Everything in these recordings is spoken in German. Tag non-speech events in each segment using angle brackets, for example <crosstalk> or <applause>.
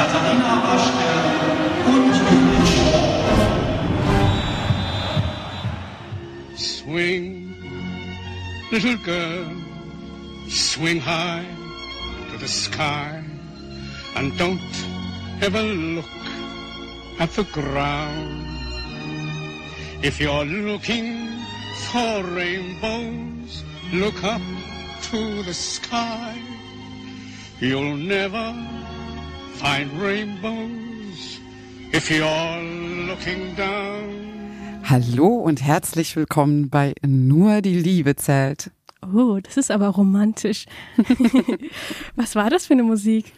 Katharina Waschke und Swing, little girl, swing high to the sky and don't ever look at the ground. If you're looking for rainbows, look up to the sky. You'll never find rainbows if you're looking down. Hallo und herzlich willkommen bei Nur die Liebe zählt. Oh, das ist aber romantisch. <laughs> Was war das für eine Musik?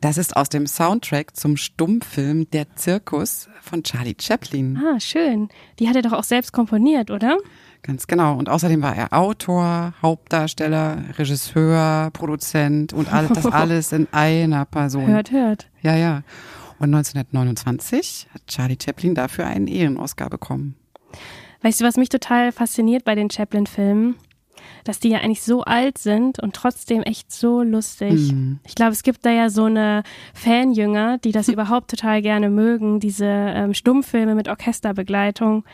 Das ist aus dem Soundtrack zum Stummfilm Der Zirkus von Charlie Chaplin. Ah, schön. Die hat er doch auch selbst komponiert, oder? Ganz genau. Und außerdem war er Autor, Hauptdarsteller, Regisseur, Produzent und alles, das <laughs> alles in einer Person. Hört, hört. Ja, ja. Und 1929 hat Charlie Chaplin dafür einen Ehrenoscar bekommen. Weißt du, was mich total fasziniert bei den Chaplin-Filmen? dass die ja eigentlich so alt sind und trotzdem echt so lustig. Mhm. Ich glaube, es gibt da ja so eine Fanjünger, die das <laughs> überhaupt total gerne mögen, diese ähm, Stummfilme mit Orchesterbegleitung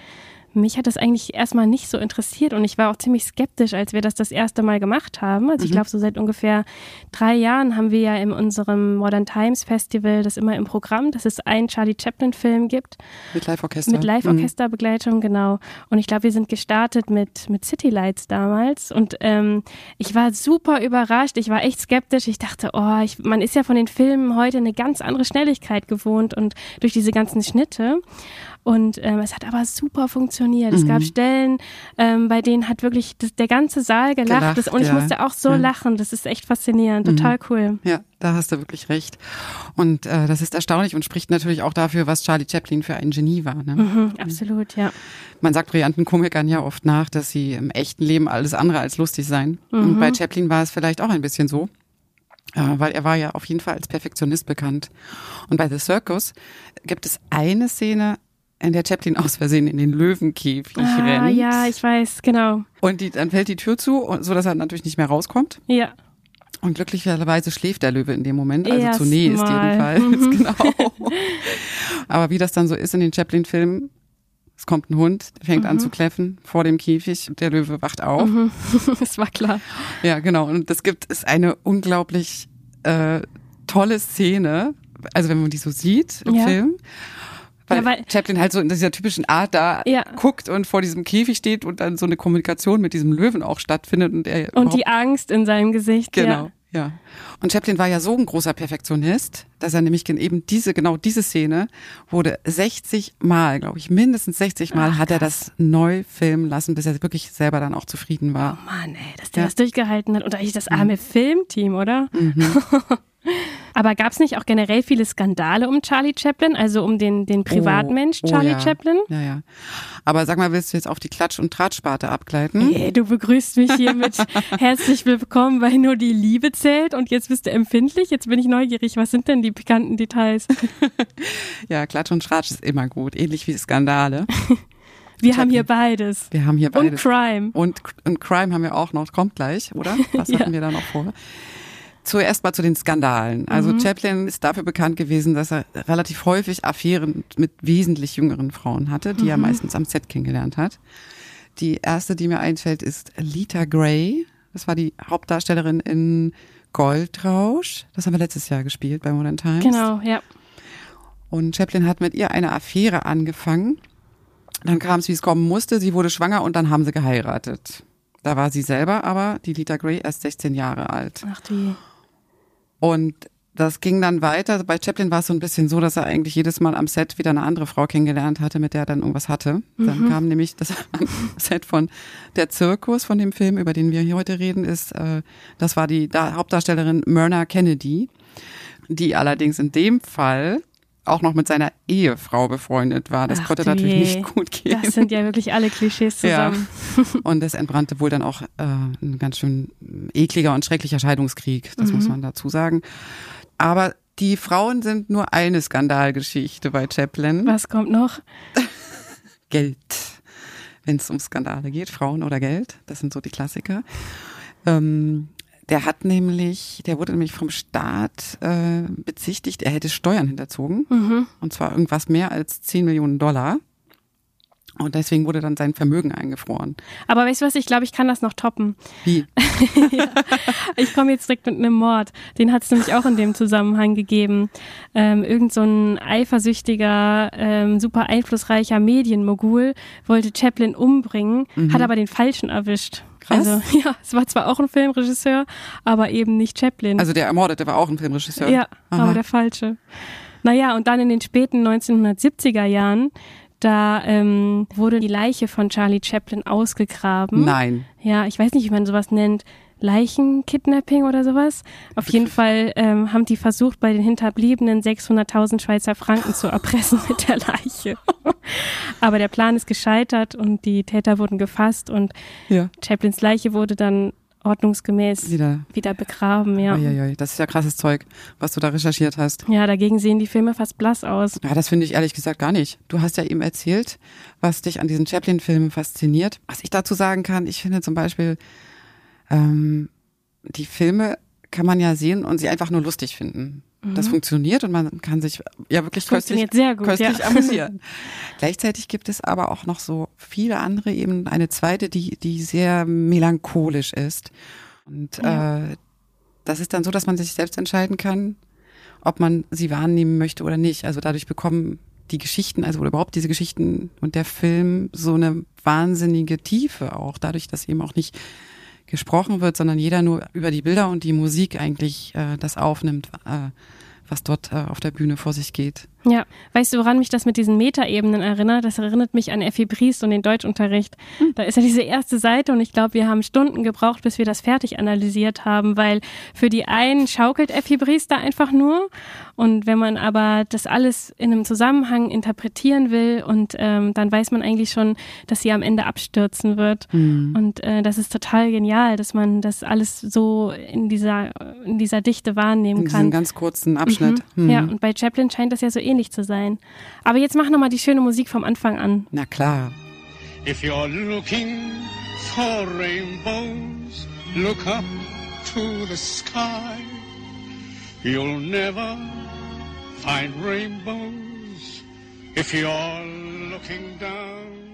mich hat das eigentlich erstmal nicht so interessiert und ich war auch ziemlich skeptisch, als wir das das erste Mal gemacht haben. Also ich mhm. glaube, so seit ungefähr drei Jahren haben wir ja in unserem Modern Times Festival das immer im Programm, dass es einen Charlie Chaplin Film gibt. Mit Live-Orchester. Mit Live-Orchesterbegleitung, mhm. genau. Und ich glaube, wir sind gestartet mit, mit City Lights damals und ähm, ich war super überrascht. Ich war echt skeptisch. Ich dachte, oh, ich, man ist ja von den Filmen heute eine ganz andere Schnelligkeit gewohnt und durch diese ganzen Schnitte. Und ähm, es hat aber super funktioniert. Mhm. Es gab mhm. Stellen, ähm, bei denen hat wirklich das, der ganze Saal gelacht. gelacht das, und ich musste auch so ja. lachen. Das ist echt faszinierend. Total mhm. cool. Ja, da hast du wirklich recht. Und äh, das ist erstaunlich und spricht natürlich auch dafür, was Charlie Chaplin für ein Genie war. Ne? Mhm, absolut, ja. Man sagt brillanten Komikern ja oft nach, dass sie im echten Leben alles andere als lustig seien. Und bei Chaplin war es vielleicht auch ein bisschen so. Äh, weil er war ja auf jeden Fall als Perfektionist bekannt. Und bei The Circus gibt es eine Szene, in der Chaplin aus Versehen in den Löwenkäfig ah, rennt. Ja, ich weiß, genau. Und die, dann fällt die Tür zu, so dass er natürlich nicht mehr rauskommt. Ja. Und glücklicherweise schläft der Löwe in dem Moment, also Erst zunächst mal. jedenfalls. <laughs> <laughs> genau. Aber wie das dann so ist in den Chaplin-Filmen, es kommt ein Hund, der fängt mhm. an zu kläffen vor dem Käfig und der Löwe wacht auf. Mhm. <laughs> das war klar. Ja, genau. Und das gibt es eine unglaublich äh, tolle Szene, also wenn man die so sieht im ja. Film. Weil, ja, weil Chaplin halt so in dieser typischen Art da ja. guckt und vor diesem Käfig steht und dann so eine Kommunikation mit diesem Löwen auch stattfindet und er und die Angst in seinem Gesicht. Genau. Ja. ja. Und Chaplin war ja so ein großer Perfektionist, dass er nämlich eben diese, genau diese Szene wurde 60 Mal, glaube ich, mindestens 60 Mal Ach, hat er das neu filmen lassen, bis er wirklich selber dann auch zufrieden war. Oh Mann, ey, dass der ja. das durchgehalten hat. Und eigentlich das arme mhm. Filmteam, oder? Mhm. <laughs> Aber gab es nicht auch generell viele Skandale um Charlie Chaplin, also um den, den Privatmensch oh, oh Charlie ja. Chaplin? Ja, ja. Aber sag mal, willst du jetzt auf die Klatsch- und Tratsparte abgleiten? Hey, du begrüßt mich hier mit <laughs> herzlich willkommen, weil nur die Liebe zählt und jetzt bist du empfindlich. Jetzt bin ich neugierig. Was sind denn die pikanten Details? <laughs> ja, Klatsch und Tratsch ist immer gut, ähnlich wie Skandale. <laughs> Wir haben hier beides. Wir haben hier beides. Und Crime. Und, und Crime haben wir auch noch. Kommt gleich, oder? Was ja. hatten wir da noch vor? Zuerst mal zu den Skandalen. Also mhm. Chaplin ist dafür bekannt gewesen, dass er relativ häufig Affären mit wesentlich jüngeren Frauen hatte, die mhm. er meistens am Set kennengelernt hat. Die erste, die mir einfällt, ist Lita Gray. Das war die Hauptdarstellerin in Goldrausch. Das haben wir letztes Jahr gespielt bei Modern Times. Genau, ja. Und Chaplin hat mit ihr eine Affäre angefangen. Dann kam es, wie es kommen musste. Sie wurde schwanger und dann haben sie geheiratet. Da war sie selber aber, die Lita Gray, erst 16 Jahre alt. Ach die. Und das ging dann weiter. Bei Chaplin war es so ein bisschen so, dass er eigentlich jedes Mal am Set wieder eine andere Frau kennengelernt hatte, mit der er dann irgendwas hatte. Dann mhm. kam nämlich das <laughs> Set von der Zirkus von dem Film, über den wir hier heute reden, ist, äh, das war die Hauptdarstellerin Myrna Kennedy, die allerdings in dem Fall auch noch mit seiner Ehefrau befreundet war. Das Ach, konnte natürlich je. nicht gut gehen. Das sind ja wirklich alle Klischees zusammen. Ja. <laughs> Und es entbrannte wohl dann auch äh, ein ganz schön ekliger und schrecklicher Scheidungskrieg, das mhm. muss man dazu sagen. Aber die Frauen sind nur eine Skandalgeschichte bei Chaplin. Was kommt noch? <laughs> Geld. Wenn es um Skandale geht, Frauen oder Geld, das sind so die Klassiker. Ähm, Der hat nämlich, der wurde nämlich vom Staat äh, bezichtigt, er hätte Steuern hinterzogen. Mhm. Und zwar irgendwas mehr als 10 Millionen Dollar. Und deswegen wurde dann sein Vermögen eingefroren. Aber weißt du was, ich glaube, ich kann das noch toppen. Wie? <laughs> Ich komme jetzt direkt mit einem Mord. Den hat es nämlich auch in dem Zusammenhang gegeben. Ähm, irgend so ein eifersüchtiger, ähm, super einflussreicher Medienmogul wollte Chaplin umbringen, hat aber den Falschen erwischt. Krass. Also <laughs> ja, es war zwar auch ein Filmregisseur, aber eben nicht Chaplin. Also der Ermordete war auch ein Filmregisseur. Ja, Aha. aber der falsche. Naja, und dann in den späten 1970er Jahren, da ähm, wurde die Leiche von Charlie Chaplin ausgegraben. Nein. Ja, ich weiß nicht, wie man sowas nennt. Leichenkidnapping oder sowas. Auf jeden Fall ähm, haben die versucht, bei den Hinterbliebenen 600.000 Schweizer Franken zu erpressen mit der Leiche. <laughs> Aber der Plan ist gescheitert und die Täter wurden gefasst und Ja. Chaplins Leiche wurde dann ordnungsgemäß Wieder. wieder begraben, ja. Uiuiui, das ist ja krasses Zeug, was du da recherchiert hast. Ja, dagegen sehen die Filme fast blass aus. Ja, das finde ich ehrlich gesagt gar nicht. Du hast ja eben erzählt, was dich an diesen Chaplin-Filmen fasziniert. Was ich dazu sagen kann, ich finde zum Beispiel, ähm, die Filme kann man ja sehen und sie einfach nur lustig finden. Das funktioniert und man kann sich ja wirklich köstlich, Mhm. Gut, köstlich ja. amüsieren. <laughs> Gleichzeitig gibt es aber auch noch so viele andere eben eine zweite, die die sehr melancholisch ist und Ja. äh, das ist dann so, dass man sich selbst entscheiden kann, ob man sie wahrnehmen möchte oder nicht. Also dadurch bekommen die Geschichten, also oder überhaupt diese Geschichten und der Film so eine wahnsinnige Tiefe auch, dadurch, dass eben auch nicht gesprochen wird, sondern jeder nur über die Bilder und die Musik eigentlich äh, das aufnimmt, äh, was dort äh, auf der Bühne vor sich geht. Ja, weißt du, woran mich das mit diesen Metaebenen erinnert? Das erinnert mich an Effi Briest und den Deutschunterricht. Da ist ja diese erste Seite und ich glaube, wir haben Stunden gebraucht, bis wir das fertig analysiert haben, weil für die einen schaukelt Effi Briest da einfach nur und wenn man aber das alles in einem Zusammenhang interpretieren will und ähm, dann weiß man eigentlich schon, dass sie am Ende abstürzen wird und äh, das ist total genial, dass man das alles so in dieser in dieser Dichte wahrnehmen In kann. diesem ganz kurzen Abschnitt. Mhm. Hm. Ja, und bei Chaplin scheint das ja so ähnlich zu sein. Aber jetzt mach nochmal die schöne Musik vom Anfang an. Na klar. If you're looking for rainbows, look up to the sky. You'll never find rainbows if you're looking down